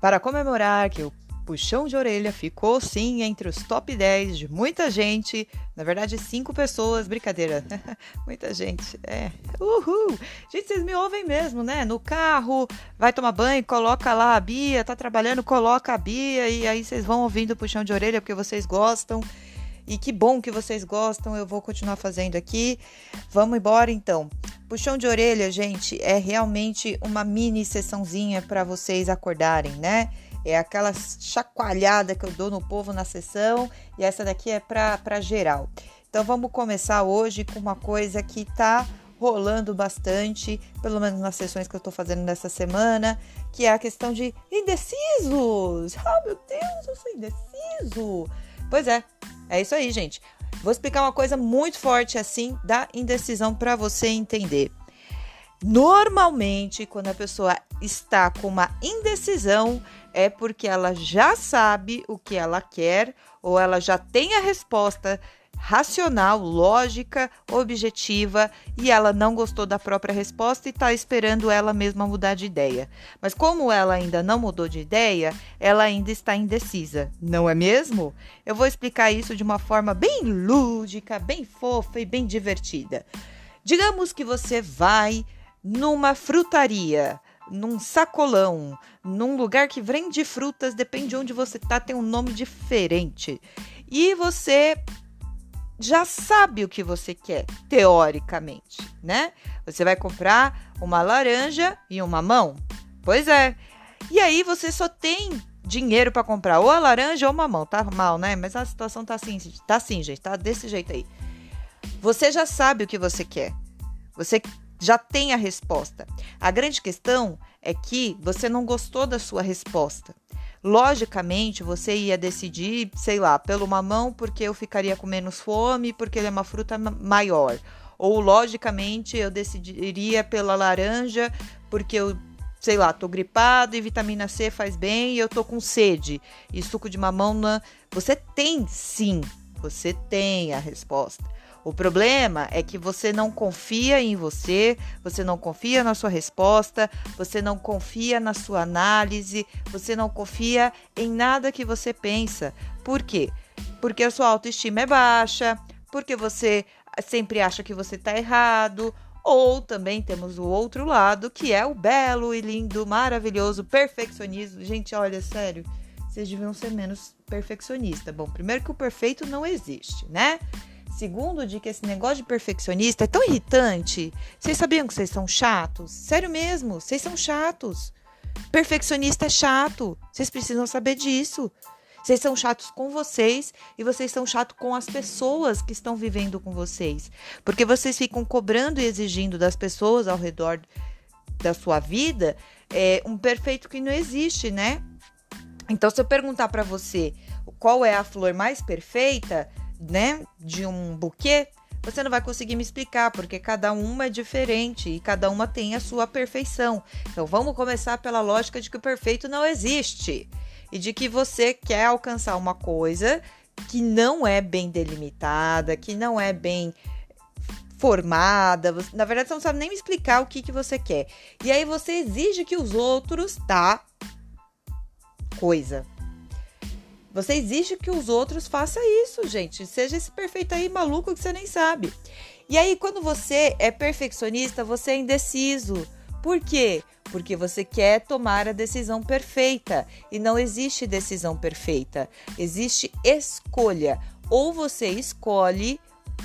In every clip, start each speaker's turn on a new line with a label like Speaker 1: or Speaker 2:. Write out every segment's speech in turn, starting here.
Speaker 1: Para comemorar que o puxão de orelha ficou sim entre os top 10 de muita gente. Na verdade, cinco pessoas, brincadeira. muita gente. É. Uhul! Gente, vocês me ouvem mesmo, né? No carro, vai tomar banho, coloca lá a Bia, tá trabalhando, coloca a Bia e aí vocês vão ouvindo o puxão de orelha porque vocês gostam. E que bom que vocês gostam, eu vou continuar fazendo aqui. Vamos embora então. Puxão de orelha, gente, é realmente uma mini sessãozinha para vocês acordarem, né? É aquela chacoalhada que eu dou no povo na sessão e essa daqui é para geral. Então vamos começar hoje com uma coisa que tá rolando bastante, pelo menos nas sessões que eu tô fazendo nessa semana, que é a questão de indecisos. Oh, meu Deus, eu sou indeciso. Pois é, é isso aí, gente. Vou explicar uma coisa muito forte assim da indecisão para você entender. Normalmente, quando a pessoa está com uma indecisão, é porque ela já sabe o que ela quer ou ela já tem a resposta racional, lógica, objetiva e ela não gostou da própria resposta e está esperando ela mesma mudar de ideia. Mas como ela ainda não mudou de ideia, ela ainda está indecisa, não é mesmo? Eu vou explicar isso de uma forma bem lúdica, bem fofa e bem divertida. Digamos que você vai numa frutaria, num sacolão, num lugar que vende frutas, depende de onde você tá, tem um nome diferente. E você já sabe o que você quer, teoricamente, né? Você vai comprar uma laranja e uma mamão. Pois é. E aí você só tem dinheiro para comprar ou a laranja ou a mamão. Tá mal, né? Mas a situação tá assim, tá assim, gente, tá desse jeito aí. Você já sabe o que você quer. Você já tem a resposta. A grande questão é que você não gostou da sua resposta. Logicamente, você ia decidir, sei lá, pelo mamão porque eu ficaria com menos fome, porque ele é uma fruta maior. Ou, logicamente, eu decidiria pela laranja porque eu, sei lá, tô gripado e vitamina C faz bem e eu tô com sede. E suco de mamão, não... você tem sim, você tem a resposta. O problema é que você não confia em você, você não confia na sua resposta, você não confia na sua análise, você não confia em nada que você pensa. Por quê? Porque a sua autoestima é baixa, porque você sempre acha que você está errado, ou também temos o outro lado, que é o belo e lindo, maravilhoso perfeccionismo. Gente, olha, sério, vocês deviam ser menos perfeccionista. Bom, primeiro que o perfeito não existe, né? Segundo, de que esse negócio de perfeccionista é tão irritante. Vocês sabiam que vocês são chatos? Sério mesmo, vocês são chatos. Perfeccionista é chato. Vocês precisam saber disso. Vocês são chatos com vocês e vocês são chatos com as pessoas que estão vivendo com vocês. Porque vocês ficam cobrando e exigindo das pessoas ao redor da sua vida é, um perfeito que não existe, né? Então, se eu perguntar para você qual é a flor mais perfeita, né, de um buquê, você não vai conseguir me explicar, porque cada uma é diferente e cada uma tem a sua perfeição. Então vamos começar pela lógica de que o perfeito não existe e de que você quer alcançar uma coisa que não é bem delimitada, que não é bem formada. Na verdade, você não sabe nem me explicar o que, que você quer. E aí você exige que os outros, tá? Coisa. Você exige que os outros façam isso, gente. Seja esse perfeito aí maluco que você nem sabe. E aí, quando você é perfeccionista, você é indeciso. Por quê? Porque você quer tomar a decisão perfeita. E não existe decisão perfeita. Existe escolha. Ou você escolhe,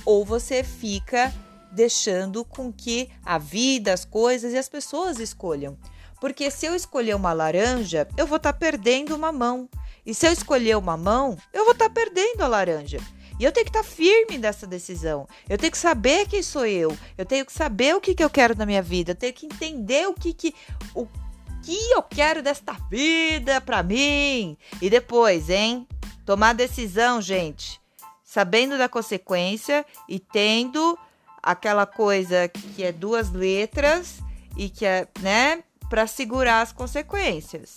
Speaker 1: ou você fica deixando com que a vida, as coisas e as pessoas escolham. Porque se eu escolher uma laranja, eu vou estar tá perdendo uma mão. E se eu escolher uma mão, eu vou estar tá perdendo a laranja. E eu tenho que estar tá firme nessa decisão. Eu tenho que saber quem sou eu. Eu tenho que saber o que, que eu quero na minha vida. Eu tenho que entender o que, que, o que eu quero desta vida para mim. E depois, hein? Tomar decisão, gente. Sabendo da consequência e tendo aquela coisa que é duas letras e que é, né, para segurar as consequências.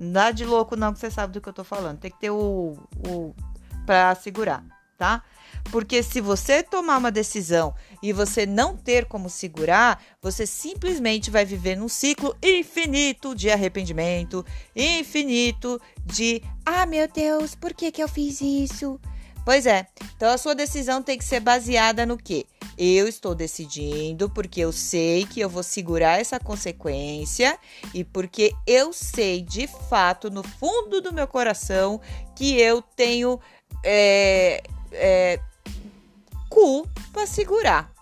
Speaker 1: Dá de louco não que você sabe do que eu tô falando. Tem que ter o, o para segurar, tá? Porque se você tomar uma decisão e você não ter como segurar, você simplesmente vai viver num ciclo infinito de arrependimento, infinito de, ah, meu Deus, por que, que eu fiz isso? Pois é. Então a sua decisão tem que ser baseada no quê? Eu estou decidindo porque eu sei que eu vou segurar essa consequência e porque eu sei de fato, no fundo do meu coração, que eu tenho é, é, cu para segurar,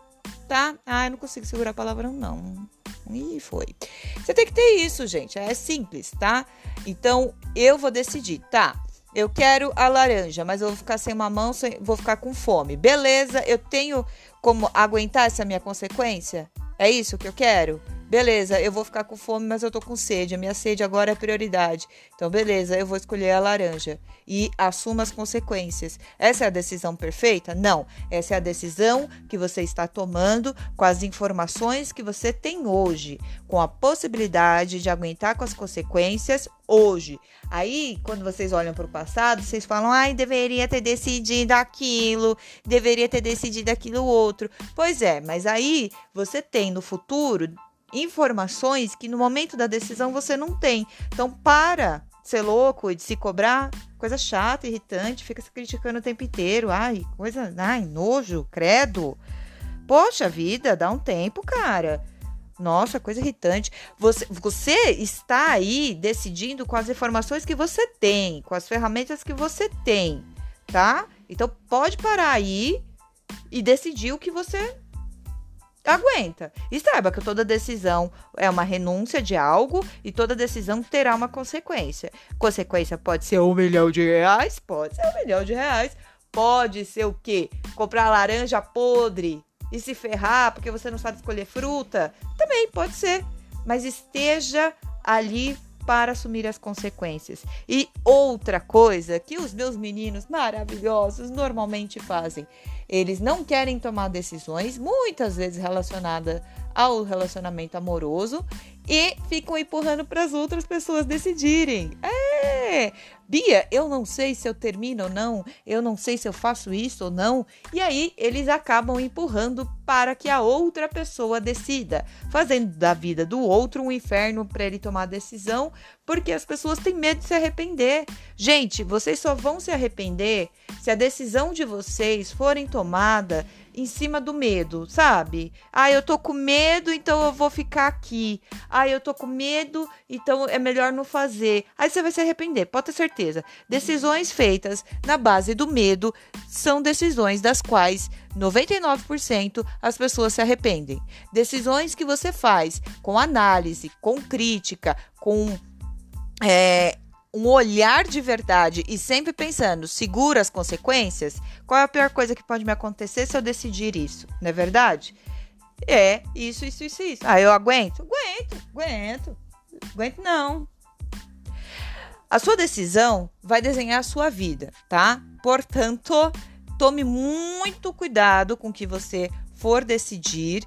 Speaker 1: tá? Ah, eu não consigo segurar palavrão, não. E foi. Você tem que ter isso, gente. É simples, tá? Então eu vou decidir, tá? Eu quero a laranja, mas eu vou ficar sem uma mão, vou ficar com fome. Beleza, eu tenho como aguentar essa minha consequência? É isso que eu quero? Beleza, eu vou ficar com fome, mas eu tô com sede. A minha sede agora é prioridade. Então, beleza, eu vou escolher a laranja e assuma as consequências. Essa é a decisão perfeita? Não. Essa é a decisão que você está tomando com as informações que você tem hoje, com a possibilidade de aguentar com as consequências hoje. Aí, quando vocês olham para o passado, vocês falam: ai, deveria ter decidido aquilo, deveria ter decidido aquilo outro. Pois é, mas aí você tem no futuro informações que no momento da decisão você não tem. Então, para ser louco e de se cobrar, coisa chata, irritante, fica se criticando o tempo inteiro. Ai, coisa, ai, nojo, credo. Poxa vida, dá um tempo, cara. Nossa, coisa irritante. Você, você está aí decidindo com as informações que você tem, com as ferramentas que você tem, tá? Então pode parar aí e decidir o que você aguenta. E saiba que toda decisão é uma renúncia de algo e toda decisão terá uma consequência. Consequência pode ser um milhão de reais, pode ser um milhão de reais, pode ser o quê? Comprar laranja podre e se ferrar porque você não sabe escolher fruta, também pode ser. Mas esteja ali para assumir as consequências. E outra coisa que os meus meninos maravilhosos normalmente fazem, eles não querem tomar decisões, muitas vezes relacionadas ao relacionamento amoroso, e ficam empurrando para as outras pessoas decidirem. É, Bia, eu não sei se eu termino ou não, eu não sei se eu faço isso ou não. E aí eles acabam empurrando para que a outra pessoa decida, fazendo da vida do outro um inferno para ele tomar decisão, porque as pessoas têm medo de se arrepender. Gente, vocês só vão se arrepender se a decisão de vocês forem tomada em cima do medo, sabe? Ah, eu tô com medo, então eu vou ficar aqui. Ah, eu tô com medo, então é melhor não fazer. Aí você vai se arrepender, pode ter certeza. Decisões feitas na base do medo são decisões das quais 99% as pessoas se arrependem. Decisões que você faz com análise, com crítica, com é, um olhar de verdade e sempre pensando, segura as consequências, qual é a pior coisa que pode me acontecer se eu decidir isso? Não é verdade? É, isso, isso, isso, isso. Ah, eu aguento? Aguento, aguento. Aguento não. A sua decisão vai desenhar a sua vida, tá? Portanto, tome muito cuidado com o que você for decidir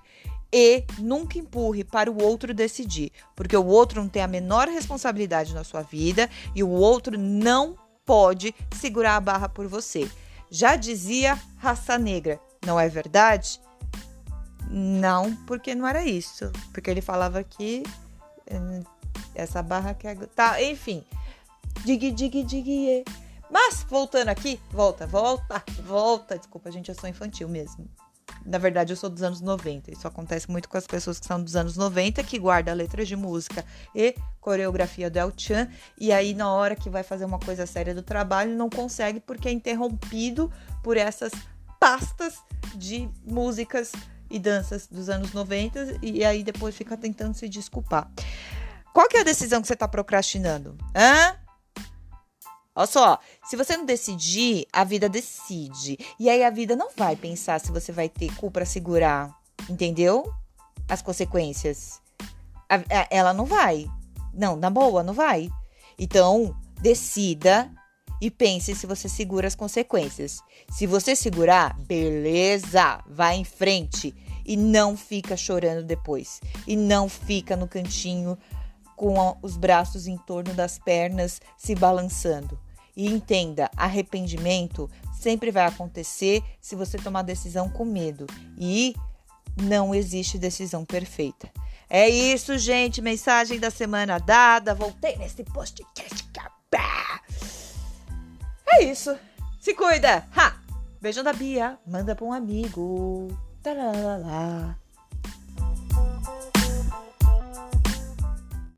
Speaker 1: e nunca empurre para o outro decidir, porque o outro não tem a menor responsabilidade na sua vida e o outro não pode segurar a barra por você. Já dizia raça negra, não é verdade? Não, porque não era isso. Porque ele falava que hum, essa barra que é. Tá, enfim. Dig, dig, dig. Mas, voltando aqui, volta, volta, volta. Desculpa, gente, eu sou infantil mesmo. Na verdade, eu sou dos anos 90. Isso acontece muito com as pessoas que são dos anos 90, que guardam letras de música e coreografia do El Chan. E aí, na hora que vai fazer uma coisa séria do trabalho, não consegue porque é interrompido por essas pastas de músicas e danças dos anos 90. E aí, depois fica tentando se desculpar. Qual que é a decisão que você está procrastinando? Hã? Olha só, se você não decidir, a vida decide. E aí a vida não vai pensar se você vai ter cu para segurar, entendeu? As consequências. A, a, ela não vai. Não, na boa, não vai. Então, decida e pense se você segura as consequências. Se você segurar, beleza, vai em frente e não fica chorando depois. E não fica no cantinho com os braços em torno das pernas se balançando. E entenda, arrependimento sempre vai acontecer se você tomar decisão com medo. E não existe decisão perfeita. É isso, gente. Mensagem da semana dada. Voltei nesse podcast. É isso. Se cuida. Ha! Beijão da Bia. Manda pra um amigo. Tarará.